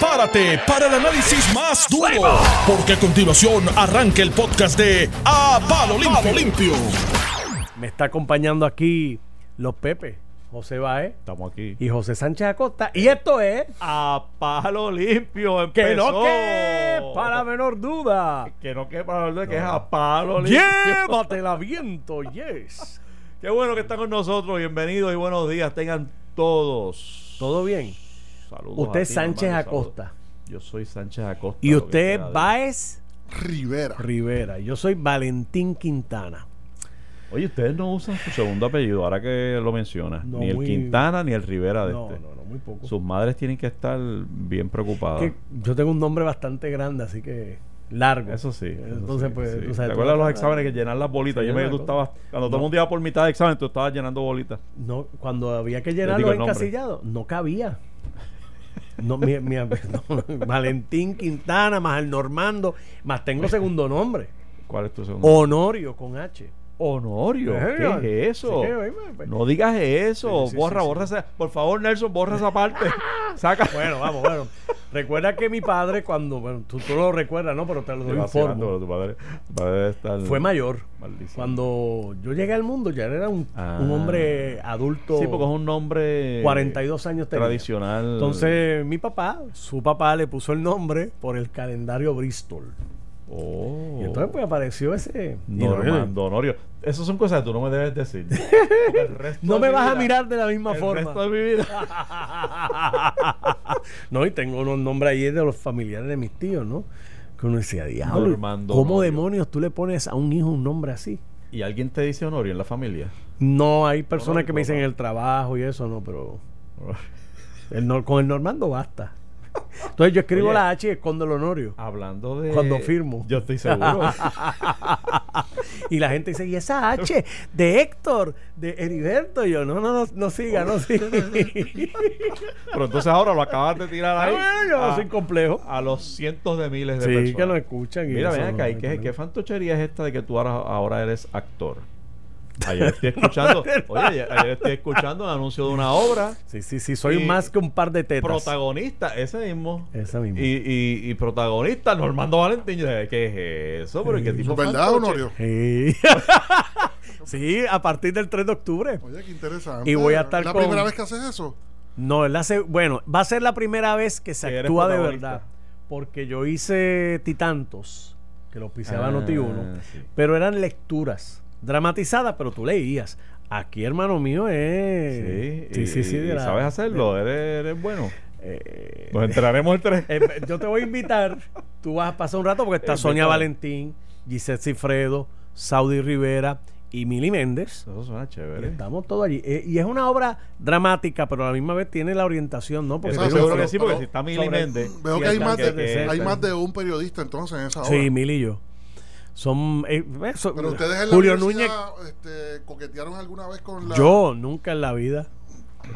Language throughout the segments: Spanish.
prepárate para el análisis más duro, porque a continuación arranca el podcast de A Palo Limpio. Limpio. Me está acompañando aquí los Pepe, José Baez Estamos aquí. y José Sánchez Acosta. Y esto es A palo limpio Que no que para menor duda. Que no que para hablar que es a palo limpio. Llévatela viento, yes. Qué bueno que están con nosotros. Bienvenidos y buenos días. Tengan todos. ¿Todo bien? Saludos. Usted es Sánchez Acosta. saludos. Yo soy Sánchez Acosta. Y usted quiera Baez Rivera. Rivera. Yo soy Valentín Quintana. Oye, ustedes no usan su segundo apellido, ahora que lo mencionas. No, ni el muy- Quintana ni el Rivera de No, este. no, no, muy poco. Sus madres tienen que estar bien preocupadas. Que yo tengo un nombre bastante grande, así que largo. Eso sí. eso Entonces, sí, pues, sí. tú sabes, ¿Te tú acuerdas de vas los a- exámenes que llenar las bolitas? Sí, Yo me tú estabas, cuando todo el mundo iba por mitad de examen, tú estabas llenando bolitas. No, cuando había que llenarlo encasillado, no cabía. No, mi, mi- no, Valentín Quintana, más el Normando, más tengo segundo nombre. ¿Cuál es tu segundo? Honorio con H. Honorio. Eh, ¿Qué es eso? pues, No digas eso. Sí, sí, borra, sí, borra esa. Por favor, Nelson, borra esa parte. Saca. Bueno, vamos, bueno. Recuerda que mi padre, cuando, bueno, tú, tú lo recuerdas, ¿no? Pero te lo informo. tu padre, tu padre debe estar- Fue mayor. Cuando yo llegué al mundo, ya era un, Ah. un hombre adulto. Sí, porque es un nombre 42 años tenía. tradicional. Entonces, mi papá, su papá le puso el nombre por el calendario Bristol. Oh. Y entonces, pues apareció ese. Normando Honorio. Esas son cosas que tú no me debes decir. No de me vas a mirar de la misma el forma. resto de mi vida. no, y tengo unos nombres ahí de los familiares de mis tíos, ¿no? Que uno decía, diablo, Normando ¿cómo Honorio. demonios tú le pones a un hijo un nombre así? ¿Y alguien te dice Honorio en la familia? No, hay personas Honorio, que me dicen en el trabajo y eso, no, pero el con el Normando basta. Entonces yo escribo Oye. la H y escondo el Honorio. Hablando de. Cuando firmo. Yo estoy seguro. Y la gente dice, ¿y esa H de Héctor, de Heriberto? Y yo, no, no, no, no siga, no siga. Pero entonces ahora lo acabas de tirar Ah, ahí. bueno, yo no a, soy complejo. a los cientos de miles de Sí, personas. que nos escuchan. y Mira, ven no acá, ¿y qué, qué fantochería es esta de que tú ahora, ahora eres actor? Ayer estoy escuchando, oye, ayer, ayer estoy escuchando un anuncio de una obra, Sí, sí, sí, soy más que un par de tetas. protagonista, ese mismo. Esa misma. Y, y, y protagonista, Normando Valentín. Yo dije, ¿qué es eso? ¿Pero qué tipo ¿Verdad? Honorio? Sí. sí, a partir del 3 de octubre. Oye, qué interesante. Y voy a estar ¿La con- primera vez que haces eso? No, es la se- bueno, va a ser la primera vez que se Que actúa de verdad. Porque yo hice Titantos, que lo auspiciaba Ah, Noti1, sí. pero eran lecturas dramatizadas, pero tú leías. Aquí, hermano mío, es. Sí, y, sí, de la- sabes hacerlo, eres, eres bueno. Eh, Nos enteraremos el 3. eh, yo te voy a invitar. Tú vas a pasar un rato porque está Eh, Sonia. Valentín, Gisette Cifredo, Saudi Rivera y Mili Méndez. Eso suena Y chévere. Estamos todos allí. Eh, y es una obra dramática, pero a la misma vez tiene la orientación, ¿no? Porque seguro que sí, porque pero- si está Mili Méndez. Veo Sí, que hay más, de, de hay más de un periodista entonces en esa obra. Sí, Mili y yo. Son. eh, eso- Pero ustedes en la Julio Núñez. este, coquetearon alguna vez con la... Yo nunca en la vida.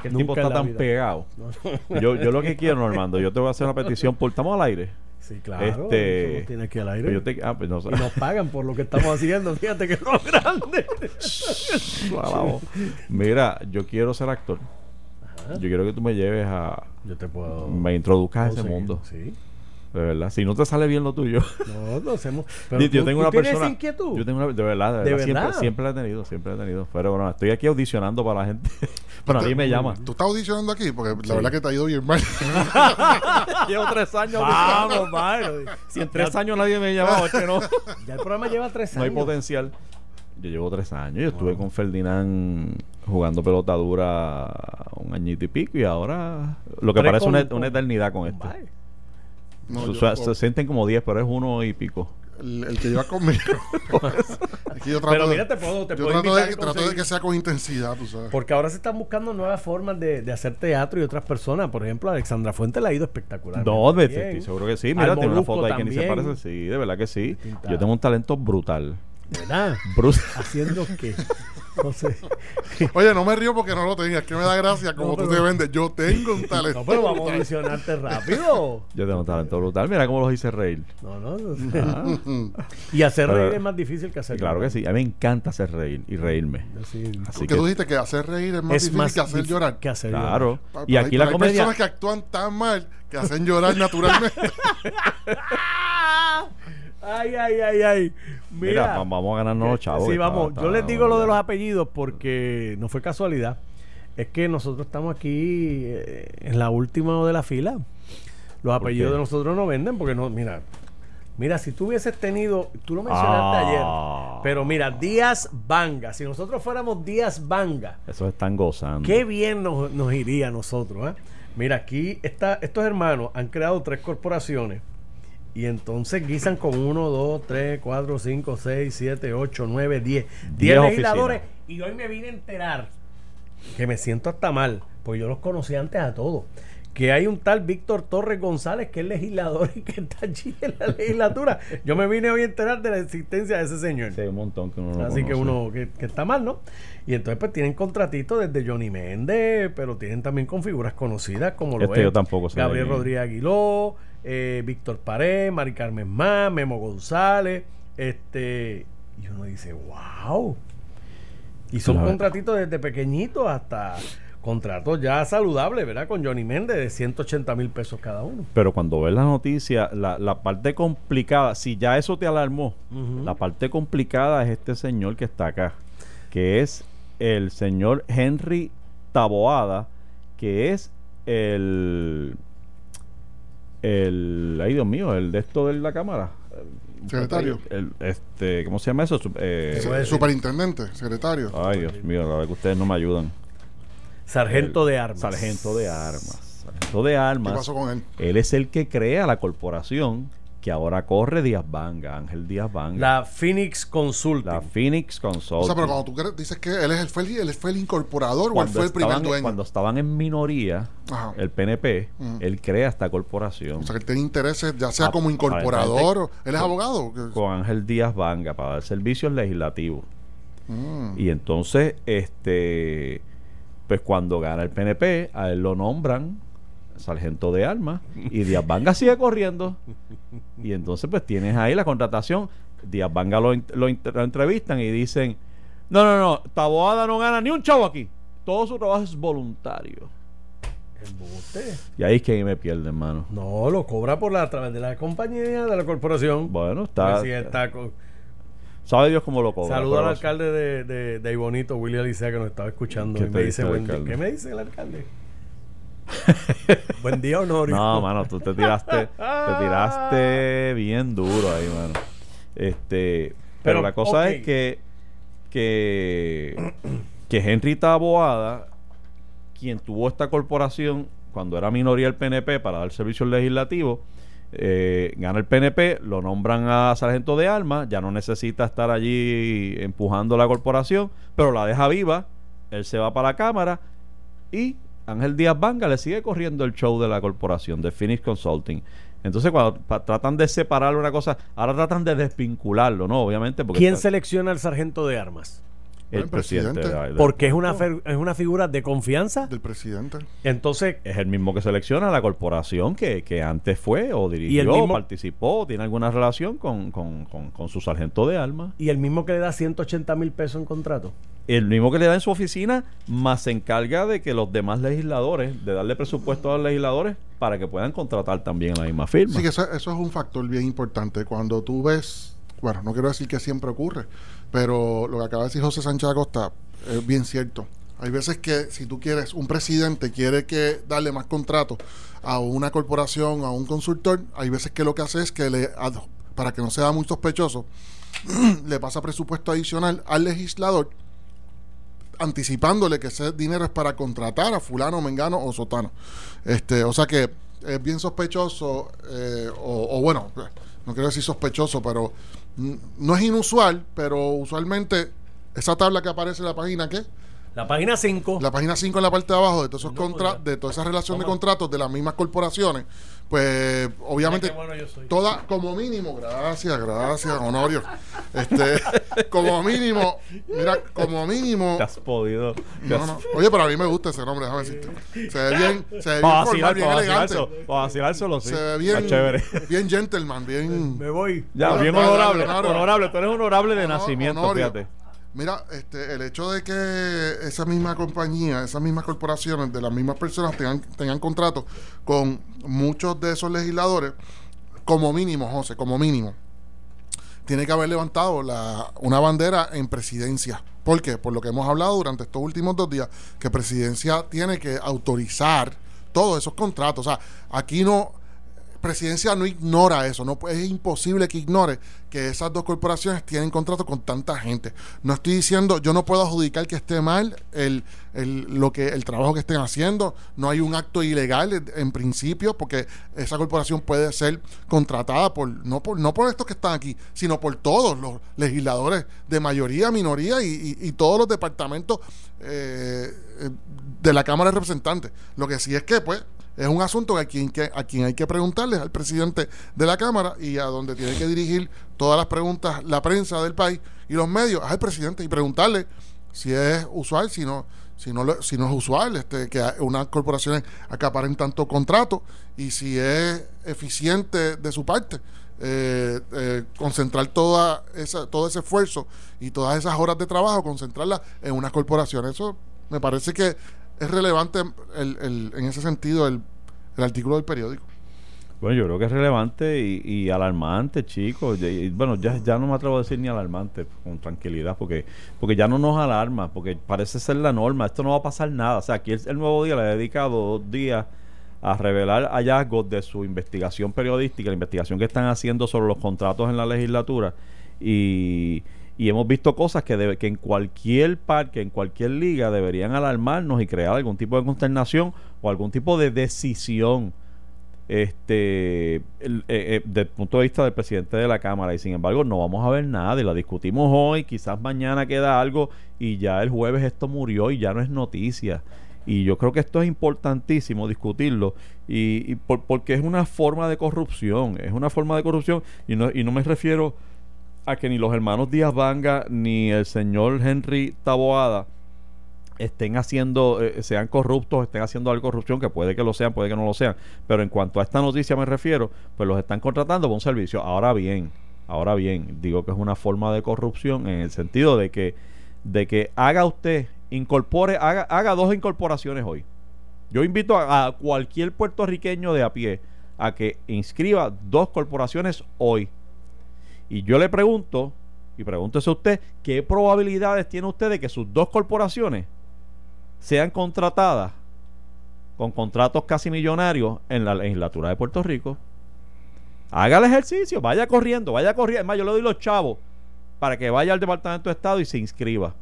Que el Nunca tipo en está tan vida. pegado. No. Yo, yo lo que quiero, Normando, yo te voy a hacer una petición por estamos al aire. Sí, claro. Este- nos tiene aquí al aire. Pero yo te, ah, pues no. Y nos pagan por lo que estamos haciendo. Fíjate que es lo grande. Mira, yo quiero ser actor. Yo quiero que tú me lleves a. Yo te puedo. Me introduzcas a ese mundo. Sí. De verdad. Si no te sale bien lo tuyo. No, lo hacemos. yo Pero tú- tengo tú una tienes persona. inquietud. Yo tengo una. De verdad, de ¿De verdad. Siempre, verdad? siempre la he tenido. Siempre la he tenido. Pero bueno, estoy aquí audicionando para la gente. bueno, nadie me llama. ¿Tú estás audicionando aquí? Porque la verdad que te ha ido bien mal. Llevo tres años. Vamos, vale. Si en tres años nadie me llama, es que no. Ya el programa lleva tres No hay años. potencial. Yo llevo tres años. Yo estuve con Ferdinand jugando pelota dura un añito y pico y ahora lo que Tres parece con- una, una eternidad con esto. Vale. No, se sienten como 10, pero es uno y pico. el, el que lleva conmigo. Aquí yo trato Pero mira, te puedo, te yo puedo trato invitar de, trato que sea con intensidad, tú sabes. Porque ahora se están buscando nuevas formas de, de hacer teatro y otras personas. Por ejemplo, Alexandra Fuente le ha ido espectacular. No, de- estoy seguro que sí. Mira, Al tiene una foto ahí que ni se también. parece. Sí, de verdad que sí. Yo tengo un talento brutal. ¿Verdad? Brutal. ¿Haciendo qué? No sé. Oye, no me río porque no lo tenía. Es que me da gracia como No, tú pero- te vendes. Yo tengo un talento. No, pero vamos a mencionarte rápido. Yo tengo un talento brutal. Mira cómo los hice reír. No, no. no. Ah, Y hacer Pero- reír es más difícil que hacer claro que sí. A mí me encanta hacer reír y reírme. Sí. Así Porque que, tú dijiste que hacer reír es más Es difícil más que hacer llorar. Que hacer claro. llorar. Y aquí pero la hay comedia. personas que actúan tan mal que hacen llorar naturalmente. Ay, ay, ay, ay. Mira, Mira, va- vamos a ganarnos los chavos. Sí, vamos. está- Yo les digo lo de los apellidos porque no fue casualidad. Es que nosotros estamos aquí eh, en la última de la fila. Los ¿Por apellidos de nosotros no venden porque no, mira. Mira, si tú hubieses tenido, tú lo mencionaste Ah. ayer, pero mira, Díaz Banga, si nosotros fuéramos Díaz Banga, Eso están gozando. Qué bien nos, nos iría a nosotros. ¿eh? Mira, aquí está, estos hermanos han creado tres corporaciones y entonces guisan con 1, 2, 3, 4, 5, 6, 7, 8, 9, 10. 10 Diez legisladores. Y hoy me vine a enterar que me siento hasta mal, porque yo los conocí antes a todos. Que hay un tal Víctor Torres González que es legislador y que está allí en la legislatura. Yo me vine hoy a enterar de la existencia de ese señor. Sí, un montón que uno no Así que uno que, que está mal, ¿no? Y entonces pues tienen contratitos desde Johnny Méndez, pero tienen también con figuras conocidas como lo Este es yo tampoco sé Gabriel. Rodríguez Aguiló, eh, Víctor Pared, Mari Carmen Más, Memo González, este y uno dice, wow. Y son Claro. contratitos desde pequeñitos hasta contratos ya saludables, ¿verdad? Con Johnny Méndez de 180 mil pesos cada uno. Pero cuando ves la noticia, la, la parte complicada, si ya eso te alarmó, la parte complicada es este señor que está acá, que es el señor Henry Taboada, que es el el ay Dios mío, el de esto de la cámara. Secretario. El, este, ¿cómo se llama eso? Eh, es. Superintendente, secretario. ay Dios mío, la verdad que ustedes no me ayudan. Sargento El de armas. Sargento de armas. Sargento de ¿Qué armas. pasó con él? Él es el que crea la corporación que ahora corre Díaz Banga, Ángel Díaz Banga. La Phoenix Consulting. La Phoenix Consulting. O sea, pero cuando tú dices que él, es el, fue, el, él fue el incorporador o él cuando fue el primer dueño. cuando estaban en minoría, Ajá. el PNP, Ujú. él crea esta corporación O sea, que él tiene intereses, ya sea como incorporador. o- Él es con- abogado. con Ángel Díaz Banga para dar servicios legislativos. Mm. Y entonces, este, pues cuando gana el PNP, a él lo nombran sargento de armas y Díaz Banga sigue corriendo. Y entonces, pues tienes ahí la contratación. Díaz Banga lo, lo entrevistan y dicen: No, no, no, Taboada no gana ni un chavo aquí. Todo su trabajo es voluntario. Embuste. Y ahí es que ahí me pierde, hermano. No, lo cobra por la, a través de la compañía, de la corporación. Bueno, está. Pues está con- Sabe Dios cómo lo cobra. Saludo al alcalde de, de, de Ibonito, William Alicea, que nos estaba escuchando. ¿Qué y me dice? ¿Qué me dice el alcalde? buen día, Honorio. No, mano, tú te tiraste, te tiraste bien duro ahí, mano. Este, pero, Pero, la cosa es que que que Henry Taboada, quien tuvo esta corporación cuando era minoría el PNP para dar servicios legislativos, eh, gana el PNP, lo nombran a sargento de armas, ya no necesita estar allí empujando la corporación, pero la deja viva, él se va para la Cámara y Ángel Díaz Banga le sigue corriendo el show de la corporación, de Phoenix Consulting. Entonces, cuando pa- tratan de separar una cosa, ahora tratan de desvincularlo, ¿no? Obviamente, porque ¿Quién está- selecciona al sargento de armas? El, El presidente. presidente. de- de- Porque es una, fer- es una figura de confianza. Del presidente. Entonces, es el mismo que selecciona la corporación que, que antes fue o Y el dirigió, mismo- participó, tiene alguna relación con, con, con- con su sargento de armas. y el mismo que le da 180 mil pesos en contrato. El mismo que le da en su oficina, más se encarga de que los demás legisladores, de darle presupuesto a los legisladores para que puedan contratar también a la misma firma. Sí, que eso, eso es un factor bien importante. Cuando tú ves, bueno, no quiero decir que siempre ocurre, pero lo que acaba de decir José Sánchez Acosta es bien cierto. Hay veces que si tú quieres, un presidente quiere que darle más contratos a una corporación, a un consultor, hay veces que lo que hace es que le, para que no sea muy sospechoso, le pasa presupuesto adicional al legislador anticipándole que ese dinero es para contratar a fulano, mengano o sotano. Este, o sea que es bien sospechoso, eh, o, o bueno, no quiero decir sospechoso, pero no es inusual, pero usualmente esa tabla que aparece en la página, ¿qué? La página 5. La página 5 en la parte de abajo de todos esos No, contra- de toda esa relación de contratos de las mismas corporaciones, pues obviamente bueno yo soy. toda como mínimo, gracias, gracias, Honorio. Este, como mínimo, mira, como mínimo Te has podido. no, no. Oye, pero a mí me gusta ese nombre, déjame decirte. Se ve bien, se ve bien formal, vacilar, elegante. para vacilárselo, sí. Se ve Está bien, chévere. bien gentleman, bien. Me voy. Ya, bien honorable. Honorable, tú eres honorable de Honor- nacimiento, Honorio. fíjate. Mira, este, el hecho de que esa misma compañía, esas mismas corporaciones, de las mismas personas tengan, tengan contratos con muchos de esos legisladores, como mínimo, José, como mínimo, tiene que haber levantado la, una bandera en presidencia. ¿Por qué? Por lo que hemos hablado durante estos últimos dos días, que presidencia tiene que autorizar todos esos contratos. O sea, aquí no, presidencia no ignora eso, no es imposible que ignore que esas dos corporaciones tienen contrato con tanta gente. No estoy diciendo, yo no puedo adjudicar que esté mal el, el- lo que el trabajo que estén haciendo, no hay un acto ilegal en, principio porque esa corporación puede ser contratada por no por no por estos que están aquí, sino por todos los legisladores de mayoría, minoría y, y- y todos los departamentos eh, de la Cámara de Representantes. Lo que sí es que pues es un asunto a quien, que, a quien hay que preguntarle al presidente de la Cámara y a donde tiene que dirigir todas las preguntas la prensa del país y los medios, al presidente y preguntarle si es usual, si no, si no, si no es usual este, que unas corporaciones acaparen tanto contrato y si es eficiente de su parte. eh, eh, concentrar toda esa, todo ese esfuerzo y todas esas horas de trabajo, concentrarlas en unas corporaciones. Eso me parece que es relevante el- el- en ese sentido el, el artículo del periódico. Bueno, yo creo que es relevante y, alarmante, chicos. Bueno, ya, ya no me atrevo a decir ni alarmante, con tranquilidad, porque porque ya no nos alarma, porque parece ser la norma. Esto no va a pasar nada. O sea, aquí el, Nuevo Día le ha dedicado dos días a revelar hallazgos de su investigación periodística, la investigación que están haciendo sobre los contratos en la legislatura. Y, y hemos visto cosas que, debe, que en cualquier parque, en cualquier liga, deberían alarmarnos y crear algún tipo de consternación o algún tipo de decisión este el- eh, eh, desde punto de vista del presidente de la Cámara. Y sin embargo no vamos a ver nada y la discutimos hoy, quizás mañana queda algo y ya el jueves esto murió y ya no es noticia. Y yo creo que esto es importantísimo discutirlo y, y por- porque es una forma de corrupción, es una forma de corrupción y no, y no me refiero a que ni los hermanos Díaz Vanga ni el señor Henry Taboada estén haciendo, eh, sean corruptos, estén haciendo algo corrupción, que puede que lo sean, puede que no lo sean, pero en cuanto a esta noticia me refiero, pues los están contratando por un servicio. Ahora bien, ahora bien, digo que es una forma de corrupción en el sentido de que, de que haga usted, incorpore, haga, haga dos incorporaciones hoy. Yo invito a, a cualquier puertorriqueño de a pie a que inscriba dos corporaciones hoy. Y yo le pregunto, y pregúntese usted, ¿qué probabilidades tiene usted de que sus dos corporaciones sean contratadas con contratos casi millonarios en la legislatura de Puerto Rico? Haga el ejercicio, vaya corriendo, vaya corriendo. Es más, yo le doy los chavos para que vaya al Departamento de Estado y se inscriba.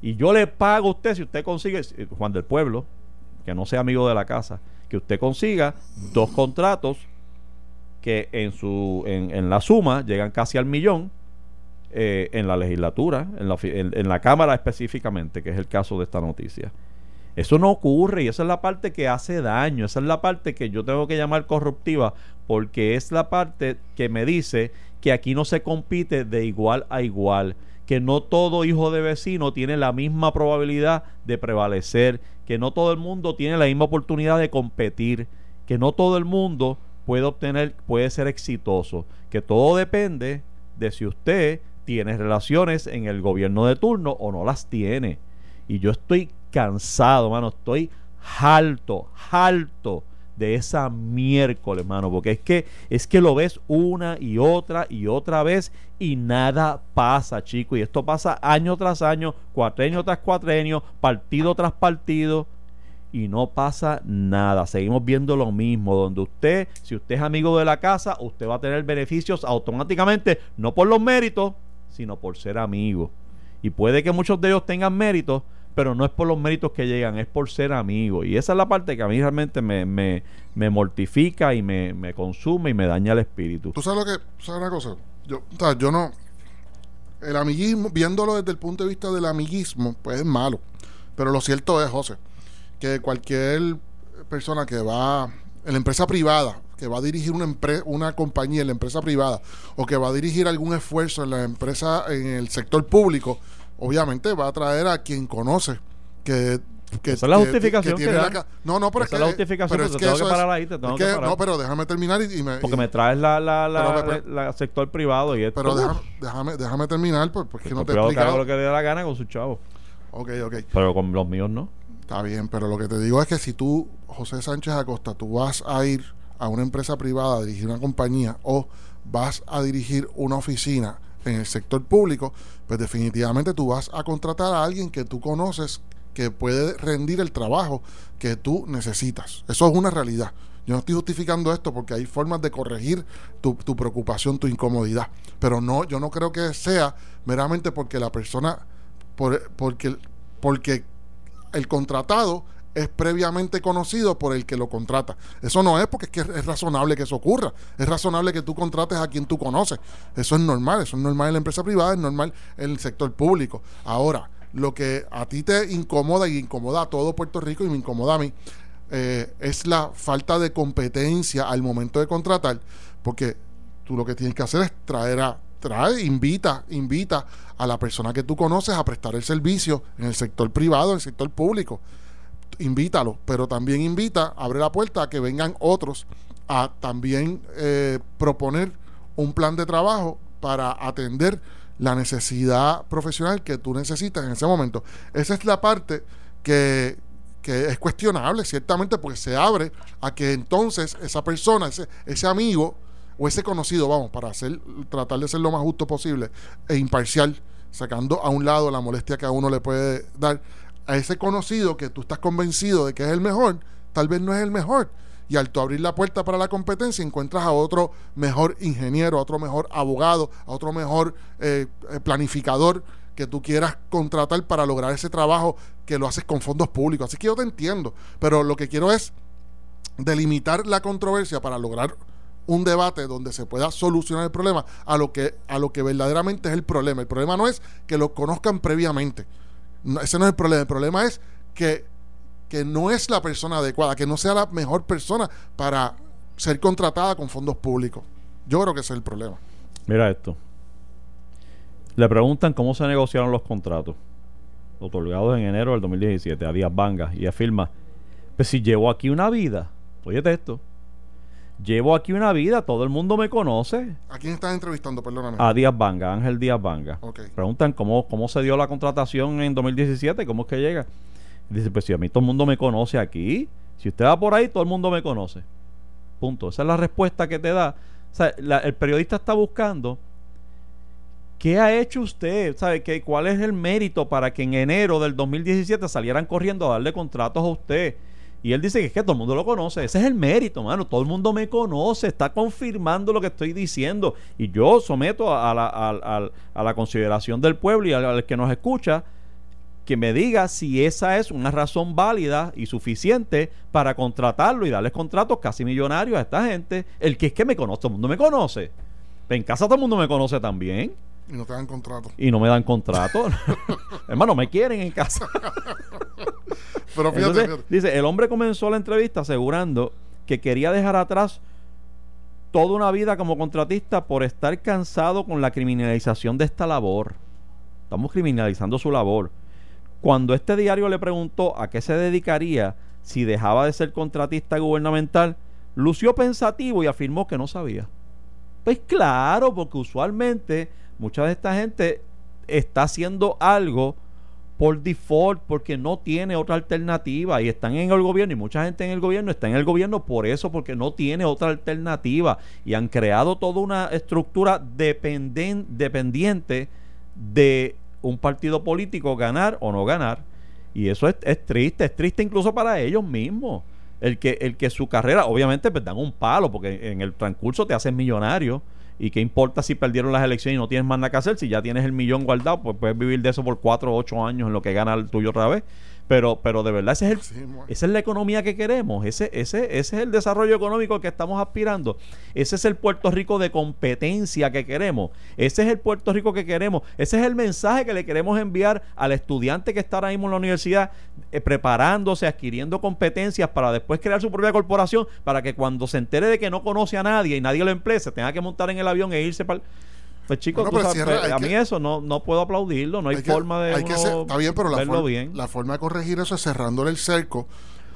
Y yo le pago a usted, si usted consigue, Juan del Pueblo, que no sea amigo de la casa, que usted consiga dos contratos que en su en, la suma llegan casi al millón eh, en la legislatura, en la, en la Cámara específicamente, que es el caso de esta noticia. Eso no ocurre y esa es la parte que hace daño, esa es la parte que yo tengo que llamar corruptiva, porque es la parte que me dice que aquí no se compite de igual a igual, que no todo hijo de vecino tiene la misma probabilidad de prevalecer, que no todo el mundo tiene la misma oportunidad de competir, que no todo el mundo puede obtener, puede ser exitoso, que todo depende de si usted tiene relaciones en el gobierno de turno o no las tiene. Y yo estoy cansado, mano, estoy harto, harto de esa miércoles, mano, porque es que es que lo ves una y otra y otra vez y nada pasa, chico, y esto pasa año tras año, cuatrenio tras cuatrenio, partido tras partido y no pasa nada. Seguimos viendo lo mismo, donde usted, si usted es amigo de la casa, usted va a tener beneficios automáticamente, no por los méritos, sino por ser amigo. Y puede que muchos de ellos tengan méritos, pero no es por los méritos que llegan, es por ser amigo. Y esa es la parte que a mí realmente me, me, me mortifica y me, me consume y me daña el espíritu. ¿Tú sabes lo que, sabes una cosa? Yo, o sea, yo no, el amiguismo, viéndolo desde el punto de vista del amiguismo, pues es malo. Pero lo cierto es, José, que cualquier persona que va en la empresa privada, que va a dirigir una, empre- una compañía en la empresa privada o que va a dirigir algún esfuerzo en la empresa, en el sector público, obviamente va a traer a quien conoce que... que Esa es la que- justificación que tiene que la no, no, pero Esa es es la que- justificación, pero es te que tengo que parar ahí, te tengo es que que- parar. No, pero déjame terminar y, y me... Porque y- me traes la, la, la, Pero- la- pero- la sector privado y esto. pero déjame, déjame, déjame terminar pues, porque no te he que explicado. lo que le dé la gana con sus chavos. Ok, ok. Pero con los míos no. Está bien, pero lo que te digo es que si tú, José Sánchez Acosta, tú vas a ir a una empresa privada a dirigir una compañía o vas a dirigir una oficina en el sector público, pues definitivamente tú vas a contratar a alguien que tú conoces que puede rendir el trabajo que tú necesitas. Eso es una realidad. Yo no estoy justificando esto porque hay formas de corregir tu, tu preocupación, tu incomodidad. Pero no, yo no creo que sea meramente porque la persona, por, porque, porque el contratado es previamente conocido por el que lo contrata. Eso no es porque es que es razonable que eso ocurra. Es razonable que tú contrates a quien tú conoces. Eso es normal. Eso es normal en la empresa privada, es normal en el sector público. Ahora, lo que a ti te incomoda y incomoda a todo Puerto Rico y me incomoda a mí, eh, es la falta de competencia al momento de contratar, porque tú lo que tienes que hacer es traer a trae, invita, invita a la persona que tú conoces a prestar el servicio en el sector privado, en el sector público. Invítalo, pero también invita, abre la puerta a que vengan otros a también eh, proponer un plan de trabajo para atender la necesidad profesional que tú necesitas en ese momento. Esa es la parte que, que es cuestionable, ciertamente, porque se abre a que entonces esa persona, ese, ese amigo o ese conocido, vamos, para hacer, tratar de ser lo más justo posible e imparcial, sacando a un lado la molestia que a uno le puede dar, a ese conocido que tú estás convencido de que es el mejor, tal vez no es el mejor. Y al tú abrir la puerta para la competencia, encuentras a otro mejor ingeniero, a otro mejor abogado, a otro mejor eh, eh, planificador que tú quieras contratar para lograr ese trabajo que lo haces con fondos públicos. Así que yo te entiendo, pero lo que quiero es delimitar la controversia para lograr un debate donde se pueda solucionar el problema a lo que a lo que verdaderamente es el problema. El problema no es que lo conozcan previamente. No, ese no es el problema. El problema es que, que no es la persona adecuada, que no sea la mejor persona para ser contratada con fondos públicos. Yo creo que ese es el problema. Mira esto. Le preguntan cómo se negociaron los contratos otorgados en enero del 2017 a Díaz Vanga y afirma, pues si llevo aquí una vida, óyete esto, llevo aquí una vida, todo el mundo me conoce. ¿A quién estás entrevistando? Perdóname. A Díaz Vanga, Ángel Díaz Vanga. Ok. Preguntan cómo, cómo se dio la contratación en 2017, cómo es que llega. Dice, pues si a mí todo el mundo me conoce aquí, si usted va por ahí, todo el mundo me conoce. Punto. Esa es la respuesta que te da. O sea, la- el periodista está buscando qué ha hecho usted, ¿sabe? ¿Qué, ¿Cuál es el mérito para que en enero del 2017 salieran corriendo a darle contratos a usted? Y él dice que es que todo el mundo lo conoce. Ese es el mérito, mano. Todo el mundo me conoce. Está confirmando lo que estoy diciendo. Y yo someto a, la, a- a- a la consideración del pueblo y al, al que nos escucha que me diga si esa es una razón válida y suficiente para contratarlo y darles contratos casi millonarios a esta gente. El que es que me conoce, todo el mundo me conoce. En casa todo el mundo me conoce también Y no te dan contrato. y no me dan contrato. Hermano, me quieren en casa. Pero fíjate, Entonces, fíjate. dice, el hombre comenzó la entrevista asegurando que quería dejar atrás toda una vida como contratista por estar cansado con la criminalización de esta labor. Estamos criminalizando su labor. Cuando este diario le preguntó a qué se dedicaría si dejaba de ser contratista gubernamental, lució pensativo y afirmó que no sabía. Pues claro, porque usualmente mucha de esta gente está haciendo algo por default porque no tiene otra alternativa. Y están en el gobierno y mucha gente en el gobierno está en el gobierno por eso porque no tiene otra alternativa. Y han creado toda una estructura dependen- dependiente de un partido político ganar o no ganar. Y eso es, es triste es triste incluso para ellos mismos. El que el que su carrera obviamente pues dan un palo porque en el transcurso te hacen millonario y qué importa si perdieron las elecciones y no tienes más nada que hacer si ya tienes el millón guardado pues puedes vivir de eso por cuatro o ocho años en lo que gana el tuyo otra vez Pero, pero de verdad, ese es el, Sí, esa es la economía que queremos, ese, ese, ese es el desarrollo económico al que estamos aspirando, ese es el Puerto Rico de competencia que queremos, ese es el Puerto Rico que queremos, ese es el mensaje que le queremos enviar al estudiante que está ahora mismo en la universidad eh, preparándose, adquiriendo competencias para después crear su propia corporación, para que cuando se entere de que no conoce a nadie y nadie lo emplea, se tenga que montar en el avión e irse para... Pues chicos, Bueno, tú pero sabes, cierra, pues, a mí que- eso no, no puedo aplaudirlo, no hay, que- forma de hay que uno ser- está bien, pero bien. la forma de corregir eso es cerrándole el cerco.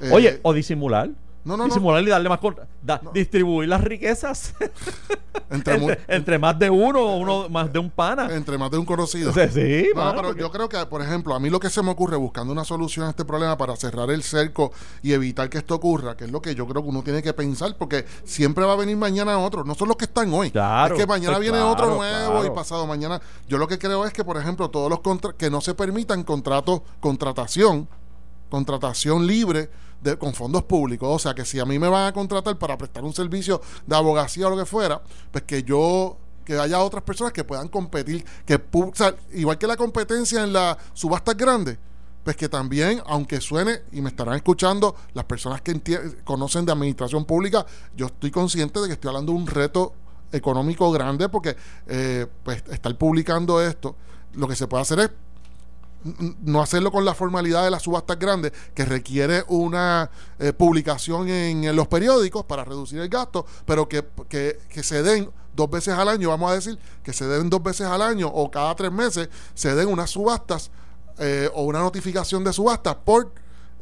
Eh, Oye, o disimular. No, no, no. disimular y darle más contra- da- distribuir las riquezas entre, entre, entre más de uno uno más de un pana. entre más de un conocido. Sea, sí, No, mano, pero porque- yo creo que, por ejemplo, a mí lo que se me ocurre buscando una solución a este problema para cerrar el cerco y evitar que esto ocurra, que es lo que yo creo que uno tiene que pensar, porque siempre va a venir mañana otro, no son los que están hoy. Claro, es que mañana pues viene claro, otro nuevo y claro. pasado mañana. Yo lo que creo es que, por ejemplo, todos los contra- que no se permitan contratos, contratación, contratación libre con fondos públicos. O sea, que si a mí me van a contratar para prestar un servicio de abogacía o lo que fuera, pues que yo que haya otras personas que puedan competir, que o igual que la competencia en las subastas grandes, pues que también, aunque suene, y me estarán escuchando las personas que conocen de administración pública, yo estoy consciente de que estoy hablando de un reto económico grande porque eh, pues estar publicando esto, lo que se puede hacer es no hacerlo con la formalidad de las subastas grandes, que requiere una eh, publicación en, en los periódicos para reducir el gasto, pero que, que, que se den dos veces al año, vamos a decir, que se den dos veces al año o cada tres meses, se den unas subastas eh, o una notificación de subastas por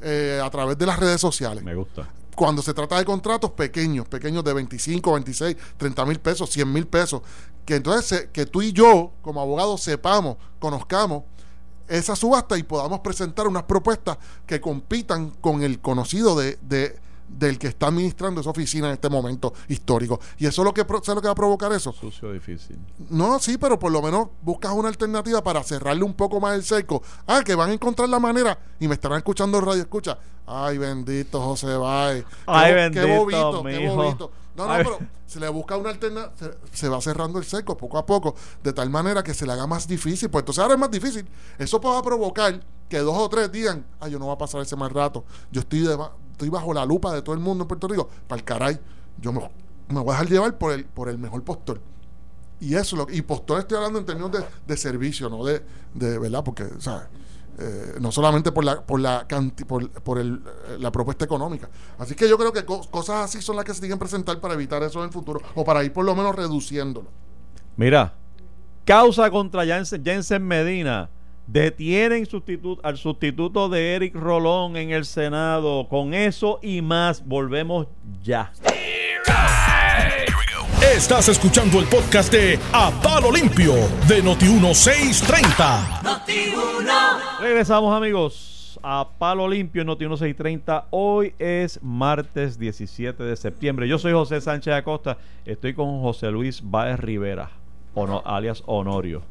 eh, a través de las redes sociales Me gusta. cuando se trata de contratos pequeños, pequeños de 25, 26, 30 mil pesos, 100 mil pesos, que entonces que tú y yo como abogados sepamos, conozcamos esa subasta y podamos presentar unas propuestas que compitan con el conocido de, de- del que está administrando esa oficina en este momento histórico. Y eso es lo que, ¿sabes lo que va a provocar eso? Sucio difícil. No, sí, pero por lo menos buscas una alternativa para cerrarle un poco más el cerco. Ah, que van a encontrar la manera y me estarán escuchando en radio escucha. Ay, bendito José. Qué Ay, bendito, Qué bobito, qué bobito. No, no, pero se le busca una alternativa, se, se va cerrando el cerco poco a poco, de tal manera que se le haga más difícil. Pues entonces ahora es más difícil. Eso va a provocar que dos o tres digan, ay, yo no voy a pasar ese mal rato. Yo estoy, deba- estoy bajo la lupa de todo el mundo en Puerto Rico. Para el caray, yo me, me voy a dejar llevar por el, por el mejor postor. Y eso, lo, y postor estoy hablando en términos de, de servicio, no de, de verdad, porque, ¿sabes? Eh, no solamente por la por la canti- por, por el, eh, la propuesta económica. Así que yo creo que co- cosas así son las que se tienen que presentar para evitar eso en el futuro o para ir por lo menos reduciéndolo. Mira, causa contra Jensen, Jensen Medina. Detienen sustitu- al sustituto de Eric Rolón en el Senado. Con eso y más, volvemos ya. Estás escuchando el podcast de A Palo Limpio de Noti1630. Regresamos amigos a Palo Limpio en Noti 1630. Hoy es martes 17 de septiembre. Yo soy José Sánchez Acosta. Estoy con José Luis Báez Rivera, ono- alias Honorio.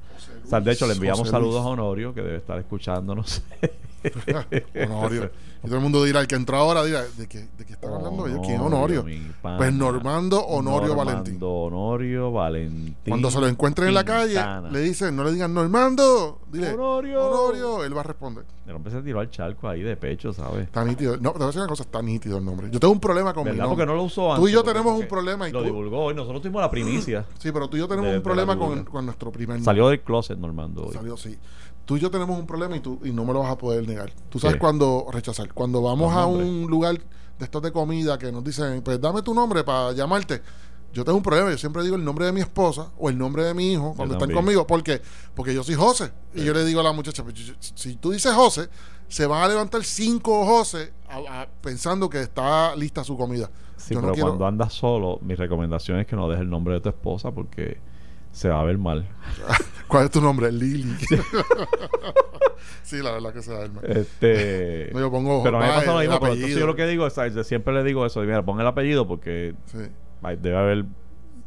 O sea, de hecho, le enviamos saludos a Honorio, que debe estar escuchándonos. Honorio. Y todo el mundo dirá, el que entró ahora dirá, ¿de qué, de qué están hablando ellos? ¿Quién es Honorio? mi. Pues Normando Honorio Normando Valentín. Honorio Valentín. Cuando se lo encuentren en la calle, le dicen, no le digan Normando, dile Honorio. Honorio, él va a responder. El hombre se tiró al charco ahí de pecho, ¿sabes? Está nítido. No, te voy a decir una cosa, está nítido el nombre. Yo tengo un problema con mi ¿Verdad? nombre. Porque no lo usó antes. Tú y yo tenemos un problema y Lo tú- divulgó hoy. Nosotros tuvimos la primicia. Sí, pero tú y yo tenemos De- un problema con, con nuestro primer Salió del closet, Normando. hoy. Salió, sí. Tú y yo tenemos un problema y tú y no me lo vas a poder negar. Tú sabes ¿Qué? cuando rechazar. Cuando vamos a un lugar de estos de comida que nos dicen, pues dame tu nombre para llamarte. Yo tengo un problema. Yo siempre digo el nombre de mi esposa o el nombre de mi hijo cuando están conmigo. ¿Por qué? Porque yo soy José. Y yo le digo a la muchacha, pues, si tú dices José, se van a levantar cinco José a- a- pensando que está lista su comida. Sí, yo pero no quiero. cuando andas solo, mi recomendación es que no dejes el nombre de tu esposa porque se va a ver mal. ¿Cuál es tu nombre? Lili. sí, la verdad que se va a ver mal. Este, No, yo pongo pero a mí me pasa lo mismo. Pero entonces yo lo que digo es, siempre le digo eso. Mira, pon el apellido porque Sí. ay, debe haber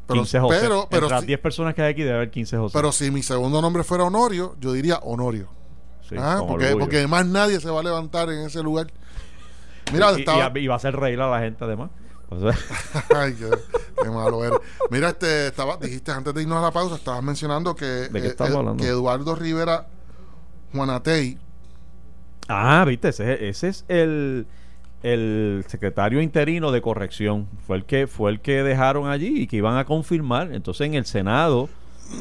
Pero- 15 José. pero- pero Entre las sí- 10 personas que hay aquí debe haber 15 José. Pero si mi segundo nombre fuera Honorio, yo diría Honorio. Sí, Ah, porque, orgullo. porque más nadie se va a levantar en ese lugar. Mira, y, estaba. y- y va a hacer reír a la gente además. Ay, qué, qué malo eres. Mira, este, estaba, dijiste antes de irnos a la pausa, estabas mencionando que, ¿De qué eh, que Eduardo Rivera Juanatey Ah, viste, ese, ese es el, el secretario interino de corrección. Fue el que fue el que dejaron allí y que iban a confirmar. Entonces en el Senado,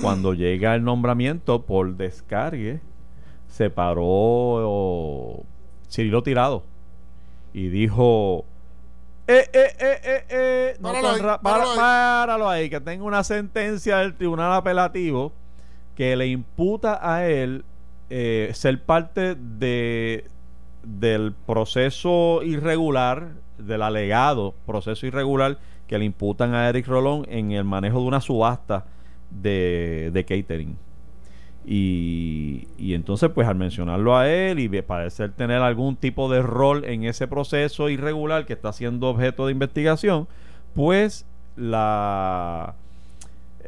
cuando llega el nombramiento por descargue, se paró Cirilo Tirado y dijo eh, eh, eh, eh, eh, no Páralo ahí, ra- páralo para- ahí. páralo ahí, que tengo una sentencia del tribunal apelativo que le imputa a él eh, ser parte de del proceso irregular, del alegado proceso irregular que le imputan a Eric Rolón en el manejo de una subasta de, de catering. Y, y entonces, pues al mencionarlo a él y parecer tener algún tipo de rol en ese proceso irregular que está siendo objeto de investigación, pues la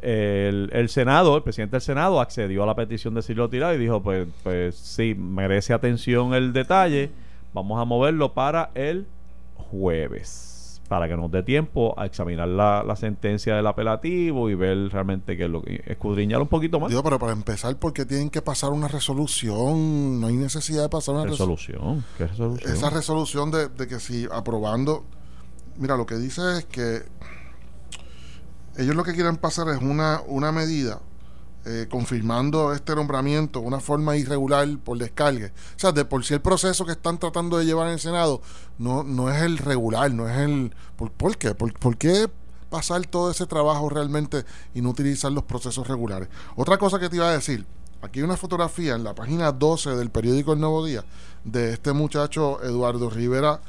el, el Senado, el presidente del Senado accedió a la petición de Silvio Tirado y dijo, pues, pues sí, merece atención el detalle, vamos a moverlo para el jueves, para que nos dé tiempo a examinar la, la sentencia del apelativo y ver realmente qué es lo que escudriñar un poquito más. Digo, pero para empezar, porque tienen que pasar una resolución? No hay necesidad de pasar una resolución. Resolución, ¿qué resolución? Esa resolución de, de que si aprobando. Mira, lo que dice es que ellos lo que quieren pasar es una, una medida eh, confirmando este nombramiento, una forma irregular por descargue. O sea, de por si el proceso que están tratando de llevar en el Senado no, no es el regular, no es el... ¿Por, por qué? ¿Por, qué pasar todo ese trabajo realmente y no utilizar los procesos regulares? Otra cosa que te iba a decir, aquí hay una fotografía en la página 12 del periódico El Nuevo Día de este muchacho Eduardo Rivera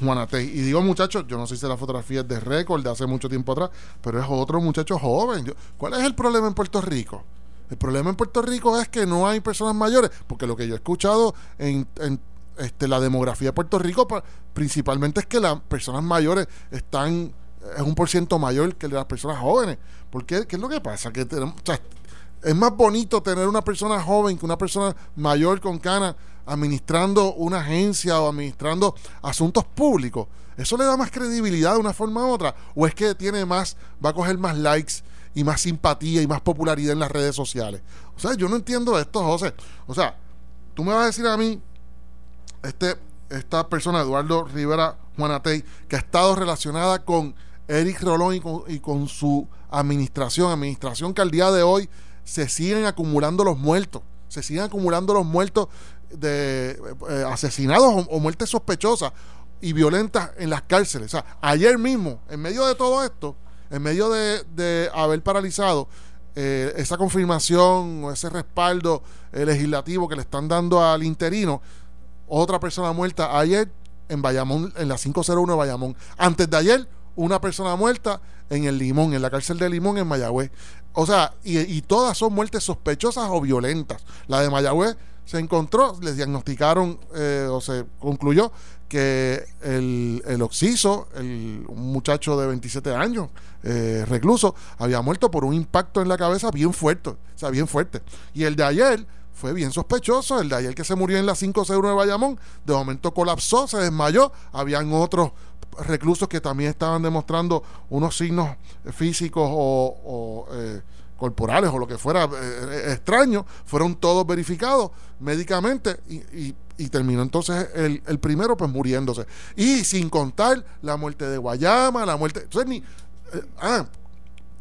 Juanatey. Y digo muchacho, yo no sé si la fotografía es de récord de hace mucho tiempo atrás, pero es otro muchacho joven. ¿Cuál es el problema en Puerto Rico? El problema en Puerto Rico es que no hay personas mayores, porque lo que yo he escuchado en, en, este, la demografía de Puerto Rico pa- principalmente es que las personas mayores están, es un por ciento mayor que las personas jóvenes. ¿Por qué? ¿Qué es lo que pasa? Que tenemos, es más bonito tener una persona joven que una persona mayor con canas administrando una agencia o administrando asuntos públicos. ¿Eso le da más credibilidad de una forma u otra? ¿O es que tiene más, va a coger más likes y más simpatía y más popularidad en las redes sociales? O sea, yo no entiendo esto, José. O sea, tú me vas a decir a mí, este, esta persona, Eduardo Rivera Juanatey, que ha estado relacionada con Eric Rolón y con, y con su administración, administración que al día de hoy se siguen acumulando los muertos, se siguen acumulando los muertos de eh, asesinados o, o muertes sospechosas y violentas en las cárceles. O sea, ayer mismo, en medio de todo esto, en medio de, haber paralizado eh, esa confirmación o ese respaldo eh, legislativo que le están dando al interino, otra persona muerta ayer en Bayamón, en la 501 de Bayamón. Antes de ayer, una persona muerta en el Limón, en la cárcel de Limón, en Mayagüez. O sea, y, y todas son muertes sospechosas o violentas. La de Mayagüez se encontró, les diagnosticaron eh, o se concluyó que el, el occiso, el, un muchacho de 27 años, eh, recluso, había muerto por un impacto en la cabeza bien fuerte, o sea, bien fuerte. Y el de ayer fue bien sospechoso, el de ayer que se murió en la 501 de Bayamón, de momento colapsó, se desmayó, habían otros reclusos que también estaban demostrando unos signos físicos o, eh, corporales o lo que fuera eh, extraños, fueron todos verificados médicamente y- y terminó entonces el, el primero pues muriéndose. Y sin contar la muerte de Guayama, la muerte... Ni, eh, ah,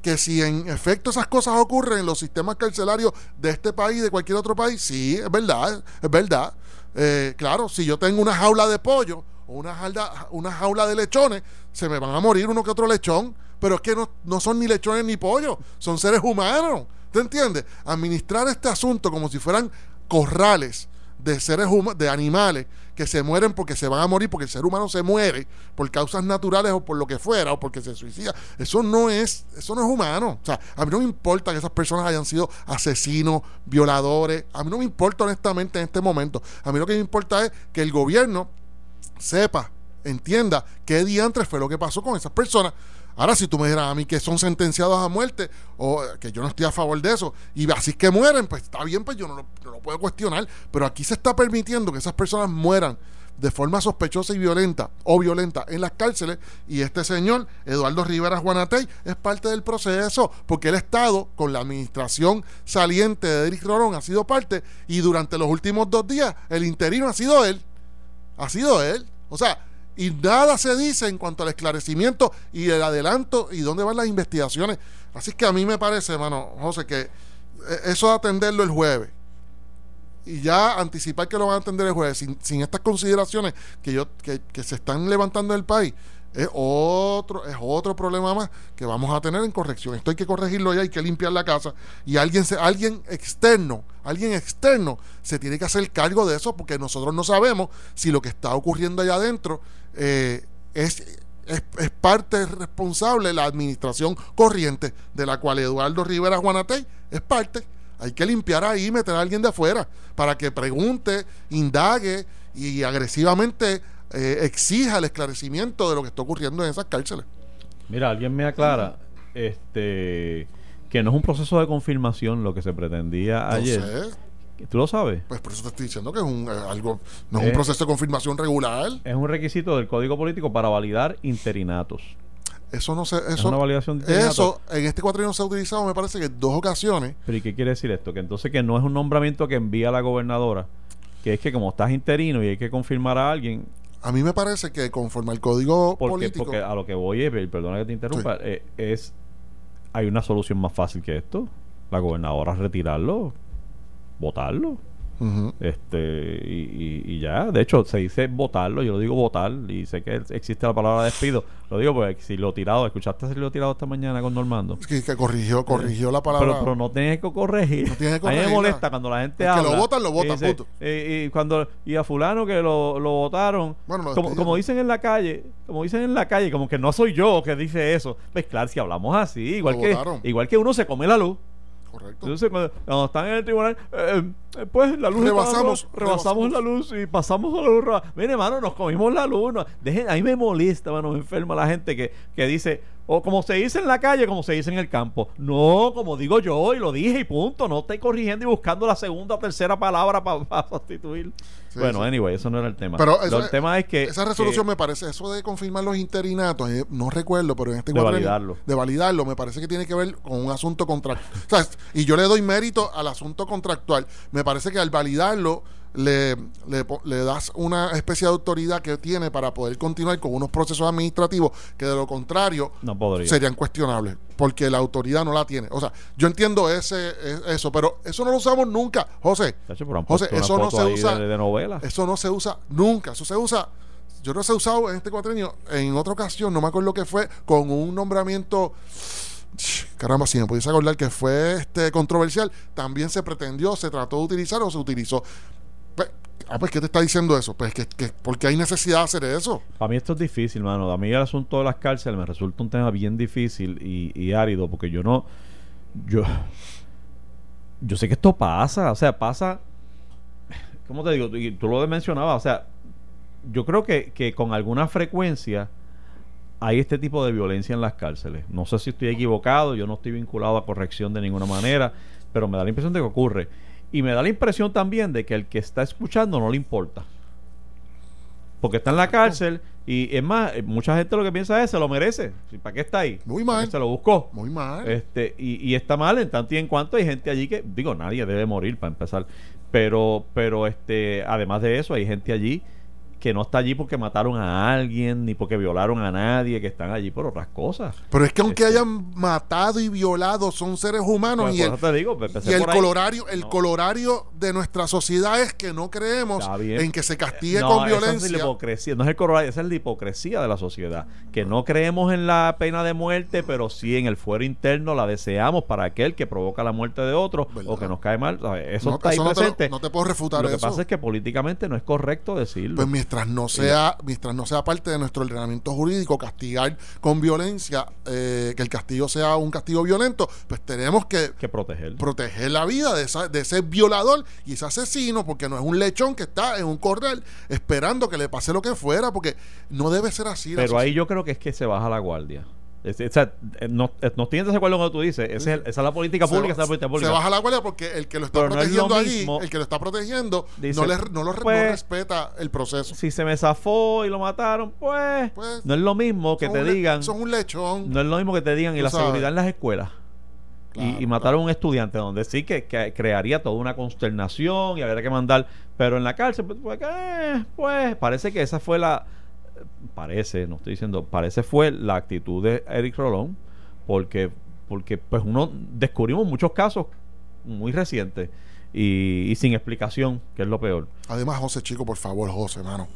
que si en efecto esas cosas ocurren en los sistemas carcelarios de este país, de cualquier otro país, sí, es verdad, es verdad. Eh, claro, si yo tengo una jaula de pollo o una jaula, una jaula de lechones, se me van a morir uno que otro lechón, pero es que no, no son ni lechones ni pollo, son seres humanos. ¿Te entiendes? Administrar este asunto como si fueran corrales de seres humanos, de animales que se mueren porque se van a morir, porque el ser humano se muere por causas naturales o por lo que fuera, o porque se suicida. Eso no es, eso no es humano. O sea, a mí no me importa que esas personas hayan sido asesinos, violadores. A mí no me importa honestamente en este momento. A mí lo que me importa es que el gobierno sepa, entienda qué diantres fue lo que pasó con esas personas. Ahora, si tú me dijeras a mí que son sentenciados a muerte, o que yo no estoy a favor de eso, y así que mueren, pues está bien, pues yo no lo, puedo cuestionar. Pero aquí se está permitiendo que esas personas mueran de forma sospechosa y violenta o violenta en las cárceles y este señor Eduardo Rivera Juanatey es parte del proceso porque ha estado con la administración saliente de Eric Rolón ha sido parte y durante los últimos dos días el interino ha sido él Ha sido él. O sea, y nada se dice en cuanto al esclarecimiento y el adelanto y dónde van las investigaciones. Así que a mí me parece, hermano, José, que eh, eso de atenderlo el jueves y ya anticipar que lo van a atender el jueves sin, sin estas consideraciones que, yo, que, que se están levantando en el país, es otro, es otro problema más que vamos a tener en corrección. Esto hay que corregirlo ya, hay que limpiar la casa y alguien, se, alguien externo, alguien externo se tiene que hacer cargo de eso porque nosotros no sabemos si lo que está ocurriendo allá adentro eh, es, es, es, parte responsable de la administración corriente de la cual Eduardo Rivera Juanatey es parte. Hay que limpiar ahí y meter a alguien de afuera para que pregunte, indague y agresivamente eh, exija el esclarecimiento de lo que está ocurriendo en esas cárceles. Mira, alguien me aclara este que no es un proceso de confirmación lo que se pretendía No ayer. sé, ¿Tú lo sabes? pues por eso te estoy diciendo que es un, eh, algo, no es Eh. un proceso de confirmación regular. Es un requisito del Código Político para validar interinatos. Eso no se, es eso, una validación de eso en este cuatrienio se ha utilizado, me parece que en dos ocasiones. Pero ¿y qué quiere decir esto? Que entonces que no es un nombramiento que envía la gobernadora, que es que como estás interino y hay que confirmar a alguien, A mí me parece que conforme al código porque, político, porque a lo que voy es, perdona que te interrumpa, eh, es hay una solución más fácil que esto. La gobernadora retirarlo, votarlo. Este, y, y- y ya, de hecho, se dice votarlo, yo lo digo votar, y sé que existe la palabra despido. Lo digo porque si lo tirado, ¿escuchaste si lo tirado esta mañana con Normando? que, que corrigió, corrigió la palabra. Pero, pero no tienes que corregir. No tienes que A mí me molesta cuando la gente El que habla. lo votan, lo y votan, dice, punto. eh, y, cuando y a fulano que lo, lo votaron, Bueno, lo como, dicen en la calle, como dicen en la calle, como que no soy yo que dice eso. Pues claro, si hablamos así, igual Lo que votaron. igual que uno se come la luz. Correcto. Entonces, cuando, cuando están en el tribunal, eh, eh, pues la luz Rebasamos, roja, rebasamos rebasamos. la luz y pasamos a la luz roja. Mire, hermano, nos comimos la luz. no, dejen, a mí me molesta, mano, me enferma la gente que, que dice, o como se dice en la calle, como se dice en el campo. No, como digo yo y lo dije y punto. No estoy corrigiendo y buscando la segunda o tercera palabra para sustituir. Sí, bueno, sí. anyway, eso no era el tema. Pero eso- el tema es que. Esa resolución que- me parece, eso de confirmar los interinatos, eh, no recuerdo, pero en este De validarlo. De validarlo, me parece que tiene que ver con un asunto contractual. y yo le doy mérito al asunto contractual. Me parece que al validarlo le, le, le das una especie de autoridad que tiene para poder continuar con unos procesos administrativos que de lo contrario No serían cuestionables, porque la autoridad no la tiene. O sea, yo entiendo ese, es- eso, pero eso no lo usamos nunca, José. José, eso no se usa- De, de novela. Eso no se usa nunca. Eso se usa. Yo no se ha usado en este cuatrenio. En otra ocasión, no me acuerdo qué fue, con un nombramiento. Caramba, si me pudiese acordar que fue este controversial, también se pretendió, se trató de utilizar o se utilizó. Ah, pues, ¿qué te está diciendo eso? Pues que, que porque hay necesidad de hacer eso. Para mí esto es difícil, mano. A mí el asunto de las cárceles me resulta un tema bien difícil y, y árido porque yo no... Yo... Yo sé que esto pasa, o sea, pasa... ¿Cómo te digo? Y tú lo mencionabas, o sea, yo creo que, que con alguna frecuencia hay este tipo de violencia en las cárceles. No sé si estoy equivocado, yo no estoy vinculado a corrección de ninguna manera, pero me da la impresión de que ocurre. Y me da la impresión también de que el que está escuchando no le importa. Porque está en la cárcel y es más, eh, mucha gente lo que piensa es se lo merece. ¿Y ¿Para qué está ahí? Muy ¿Para mal. se lo buscó. Muy mal. Este, y, y está mal en tanto y en cuanto hay gente allí que, digo, nadie debe morir para empezar. Pero, pero este, además de eso, hay gente allí que no está allí porque mataron a alguien, ni porque violaron a nadie, que están allí por otras cosas. Pero es que aunque este- hayan matado y violado, son seres humanos Pues, y el, te digo, pues, y el colorario, el No. colorario de nuestra sociedad es que no creemos en que se castigue No, con esa es la violencia. hipocresía, no es el corolario, esa es la hipocresía de la sociedad. Que no creemos en la pena de muerte, pero sí en el fuero interno la deseamos para aquel que provoca la muerte de otro ¿Verdad? o que nos cae mal. Eso No, está ahí no te, presente. no te puedo refutar Lo que eso. pasa es que políticamente no es correcto decirlo. Pues mientras no sea, mientras no sea parte de nuestro ordenamiento jurídico castigar con violencia, eh, que el castigo sea un castigo violento, pues tenemos que que proteger. proteger la vida de, esa- de ese violador y ese asesino, porque no es un lechón que está en un corral esperando que le pase lo que fuera, porque no debe ser así. Pero ahí yo creo que es que se baja la guardia. Es- sea, eh, no, eh, no estoy en desacuerdo tú dices. Es esa es la política Se- pública, esa es la política se baja la guardia porque el que lo está Pero no es lo protegiendo allí, mismo. el que lo está protegiendo, Dice, no, le, no, lo, no pues, respeta el proceso. Si se me zafó y lo mataron, pues, Pues, no es lo mismo que te un digan. Son un lechón. No es lo mismo que te digan y la sabes. seguridad en las escuelas. y, Claro, y mataron a un estudiante, donde sí que, que crearía toda una consternación y habría que mandar, pero en la cárcel, pues, pues, eh, pues, parece que esa fue la, parece, no estoy diciendo, parece fue la actitud de Eric Rolón, porque, porque pues uno descubrimos muchos casos muy recientes y, y sin explicación, que es lo peor. Además, José, chico, por favor, José, mano.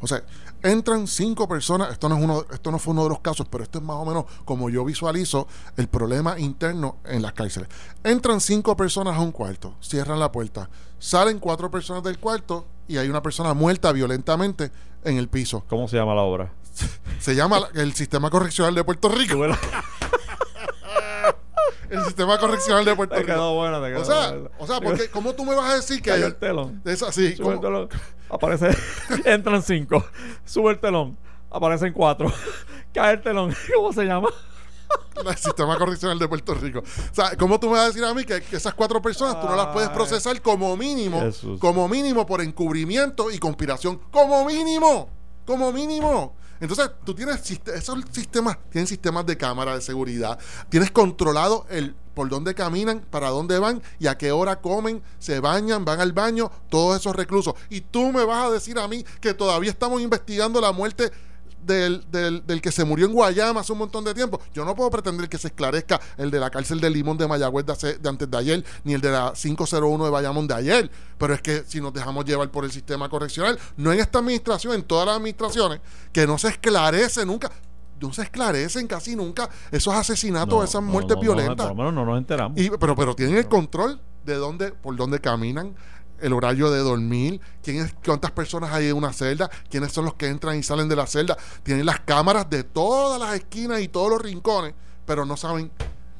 José, entran cinco personas, esto no es uno, esto no fue uno de los casos, pero esto es más o menos como yo visualizo el problema interno en las cárceles. Entran cinco personas a un cuarto, cierran la puerta, salen cuatro personas del cuarto y hay una persona muerta violentamente en el piso. ¿Cómo se llama la obra? Se llama la- el sistema correccional de Puerto Rico. El sistema correccional de Puerto Te Rico. quedó buena, te quedó O sea, buena. o sea, porque ¿cómo tú me vas a decir que Cayó el telón. es así? Sube el ¿cómo? telón. Aparece, entran cinco. Sube el telón. Aparecen cuatro. Cae el telón. ¿Cómo se llama? el sistema correccional de Puerto Rico. O sea, ¿cómo tú me vas a decir a mí que, que esas cuatro personas tú no las puedes procesar como mínimo, Jesús. como mínimo por encubrimiento y conspiración? Como mínimo, como mínimo. Entonces, tú tienes esos sistemas, tienen sistemas de cámara de seguridad, tienes controlado el por dónde caminan, para dónde van y a qué hora comen, se bañan, van al baño, todos esos reclusos. Y tú me vas a decir a mí que todavía estamos investigando la muerte del, del, del que se murió en Guayama hace un montón de tiempo. Yo no puedo pretender que se esclarezca el de la cárcel de Limón de Mayagüez de, hace- de antes de ayer, ni el de la 501 de Bayamón de ayer. Pero es que si nos dejamos llevar por el sistema correccional, no en esta administración, en todas las administraciones, que no se esclarece nunca. No se esclarecen casi nunca esos asesinatos, No, esas no, muertes no, no, violentas. por lo menos no nos enteramos. Y- pero, pero tienen el control de dónde, por dónde caminan, el horario de dormir, quién es, cuántas personas hay en una celda, quiénes son los que entran y salen de la celda. Tienen las cámaras de todas las esquinas y todos los rincones, pero no saben,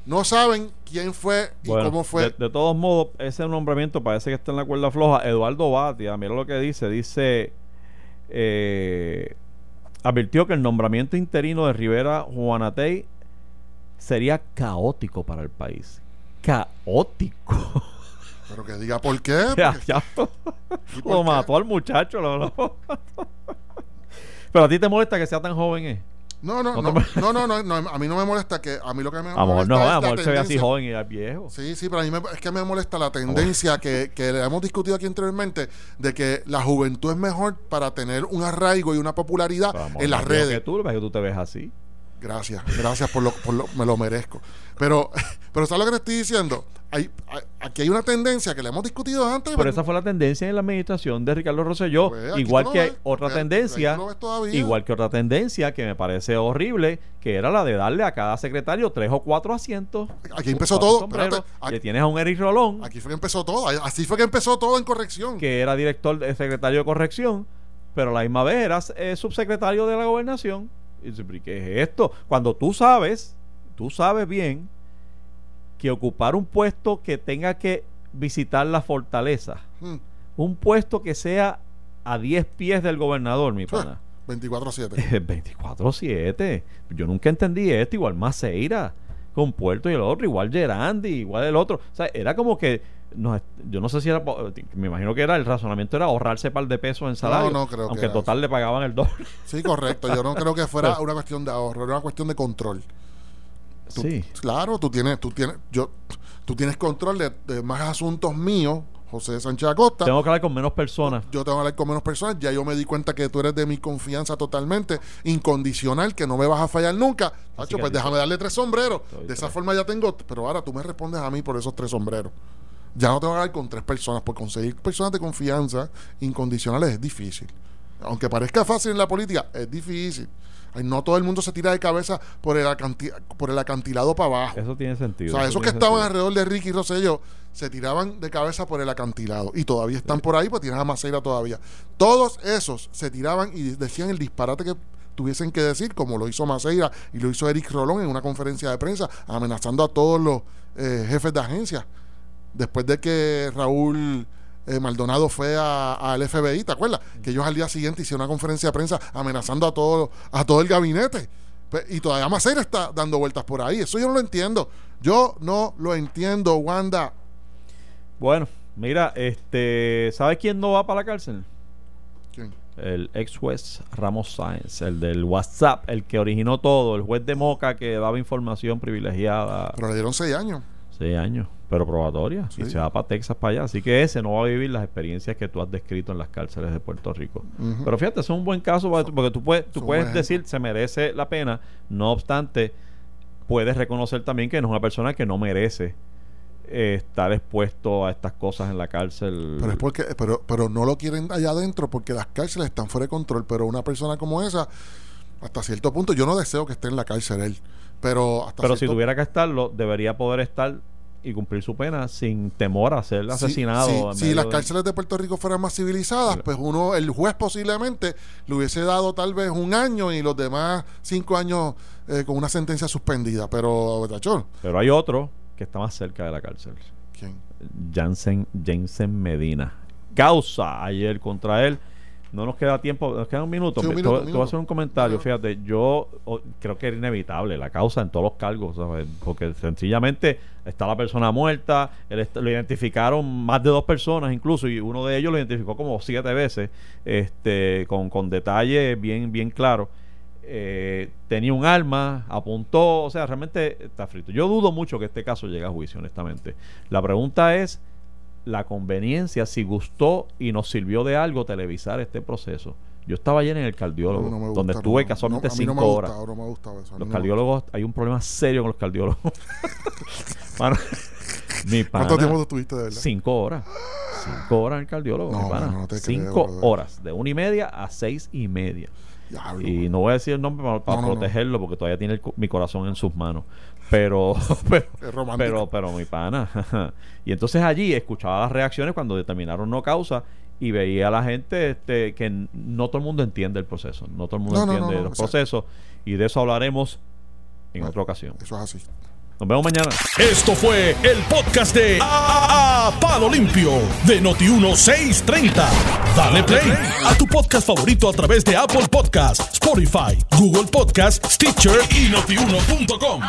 no saben quién fue y Bueno, cómo fue. De, de todos modos, ese nombramiento parece que está en la cuerda floja. Eduardo Batia, mira lo que dice. Dice, eh, advirtió que el nombramiento interino de Rivera Juanatey sería caótico para el país. Caótico. Pero que diga por qué. ya, porque- ya. ¿y por Lo qué? mató al muchacho. Lo, lo- Pero a ti te molesta que sea tan joven, ¿eh? No, no, No no, no, no, a mí no me molesta que, a mí lo que me A lo mejor molesta no, es a lo la se ve así joven y viejo. Sí, sí, pero a mí me- es que me molesta la tendencia que, que hemos discutido aquí anteriormente de que la juventud es mejor para tener un arraigo y una popularidad en las redes. Que tú, que tú te ves así. Gracias, gracias por lo, por lo, me lo merezco. Pero, pero ¿sabes lo que te estoy diciendo? Hay, hay- aquí hay una tendencia que le hemos discutido antes. Pero esa fue la tendencia en la administración de Ricardo Rosselló. Pues, igual que ves, otra tendencia, igual que otra tendencia que me parece horrible, que era la de darle a cada secretario tres o cuatro asientos. Aquí empezó todo, aquí- Le tienes a un Eric Rolón, Aquí fue que empezó todo. Así fue que empezó todo en corrección. que era director, de secretario de corrección, pero a la misma vez era eh, subsecretario de la gobernación. Y dice, "¿Pero ¿qué es esto? Cuando tú sabes, tú sabes bien que ocupar un puesto que tenga que visitar la fortaleza, Mm, un puesto que sea a 10 pies del gobernador, mi pana. 24-7. 24-7. Yo nunca entendí esto, igual Maceira, con Puerto y el otro, igual Gerandi, igual el otro. O sea, era como que, no, yo no sé si era, me imagino que era, el razonamiento era ahorrarse par de pesos en salario. no creo que aunque en total le pagaban el doble. Sí, correcto. Yo no creo que fuera una cuestión de ahorro, era una cuestión de control. Tú- sí. Claro, tú tienes, tú tienes, yo, tú tienes control de, de más asuntos míos, José Sánchez Acosta. Tengo que hablar con menos personas. Yo tengo que hablar con menos personas. Ya yo me di cuenta que tú eres de mi confianza totalmente, incondicional, que no me vas a fallar nunca. Tacho, que pues déjame darle tres sombreros. Estoy De esa forma ya tengo. Pero ahora tú me respondes a mí por esos tres sombreros. Ya no tengo que hablar con tres personas. Por conseguir personas de confianza incondicionales es difícil. Aunque parezca fácil en la política, es difícil. Ay, no todo el mundo se tira de cabeza por el, acanti- por el acantilado para abajo. Eso tiene sentido. O sea, eso esos que estaban sentido. alrededor de Ricky Rosselló se tiraban de cabeza por el acantilado y todavía están por ahí, pues tienes a Maceira todavía. Todos esos se tiraban y decían el disparate que tuviesen que decir, como lo hizo Maceira y lo hizo Eric Rolón en una conferencia de prensa, amenazando a todos los eh, jefes de agencia. Después de que Raúl eh, Maldonado fue a- al FBI, ¿te acuerdas? Que ellos al día siguiente hicieron una conferencia de prensa amenazando a todo, a todo el gabinete. Pues, y todavía Maceira está dando vueltas por ahí. Eso yo no lo entiendo. Yo no lo entiendo, Wanda. Bueno, mira, este, ¿sabes quién no va para la cárcel? ¿Quién? El ex juez Ramos Sáenz, el del WhatsApp, el que originó todo, el juez de Moca que daba información privilegiada. Pero le dieron seis años. Seis años, pero probatoria. Sí. Y se va para Texas, para allá. Así que ese no va a vivir las experiencias que tú has descrito en las cárceles de Puerto Rico. Pero fíjate, es un buen caso porque tú- puedes, tú puedes decir se merece la pena. No obstante, puedes reconocer también que no es una persona que no merece eh, estar expuesto a estas cosas en la cárcel. Pero es porque, pero, pero no lo quieren allá adentro porque las cárceles están fuera de control. Pero una persona como esa, hasta cierto punto, yo no deseo que esté en la cárcel él. Pero hasta Pero si tuviera que estarlo, debería poder estar y cumplir su pena sin temor a ser si- asesinado. si- en si las de- cárceles de Puerto Rico fueran más civilizadas, Claro. pues uno, el juez posiblemente le hubiese dado tal vez un año y los demás cinco años eh, con una sentencia suspendida. Pero, Tachón, Pero hay otro que está más cerca de la cárcel. ¿quién? Jansen, Jensen Medina. Causa ayer contra él. No nos queda tiempo, nos queda un minuto. Sí, un Te- minuto, voy a hacer un comentario. Claro. Fíjate, yo creo que era inevitable la causa en todos los cargos, ¿sabes? porque sencillamente está la persona muerta, él lo identificaron más de dos personas incluso, y uno de ellos lo identificó como siete veces, este, con, con detalles bien, bien claros. Eh, tenía un arma, apuntó, o sea, realmente está frito. Yo dudo mucho que este caso llegue a juicio, honestamente. La pregunta es la conveniencia, si gustó y nos sirvió de algo televisar este proceso. Yo estaba ayer en el cardiólogo, No me gusta, donde estuve no, casualmente no, cinco horas. me eso. Los cardiólogos, hay un problema serio con los cardiólogos. Mano, mi pana, ¿Cuánto tiempo estuviste de verdad? Cinco horas. Cinco horas en el cardiólogo, mi pana. Cinco creo, horas, de una y media a seis y media. Y no voy a decir el nombre para, protegerlo, porque todavía tiene el mi corazón en sus manos. Pero, pero, Es romántico. pero, pero mi pana. y entonces allí escuchaba las reacciones cuando determinaron no causa y veía a la gente este, que no todo el mundo entiende el proceso, no todo el mundo No, entiende no, no, los procesos y de eso hablaremos en Bueno. otra ocasión. Eso es así. Nos vemos mañana. Esto fue el podcast de A, Palo Limpio de Noti1630. Dale play a tu podcast favorito a través de Apple Podcasts, Spotify, Google Podcasts, Stitcher y notiuno.com.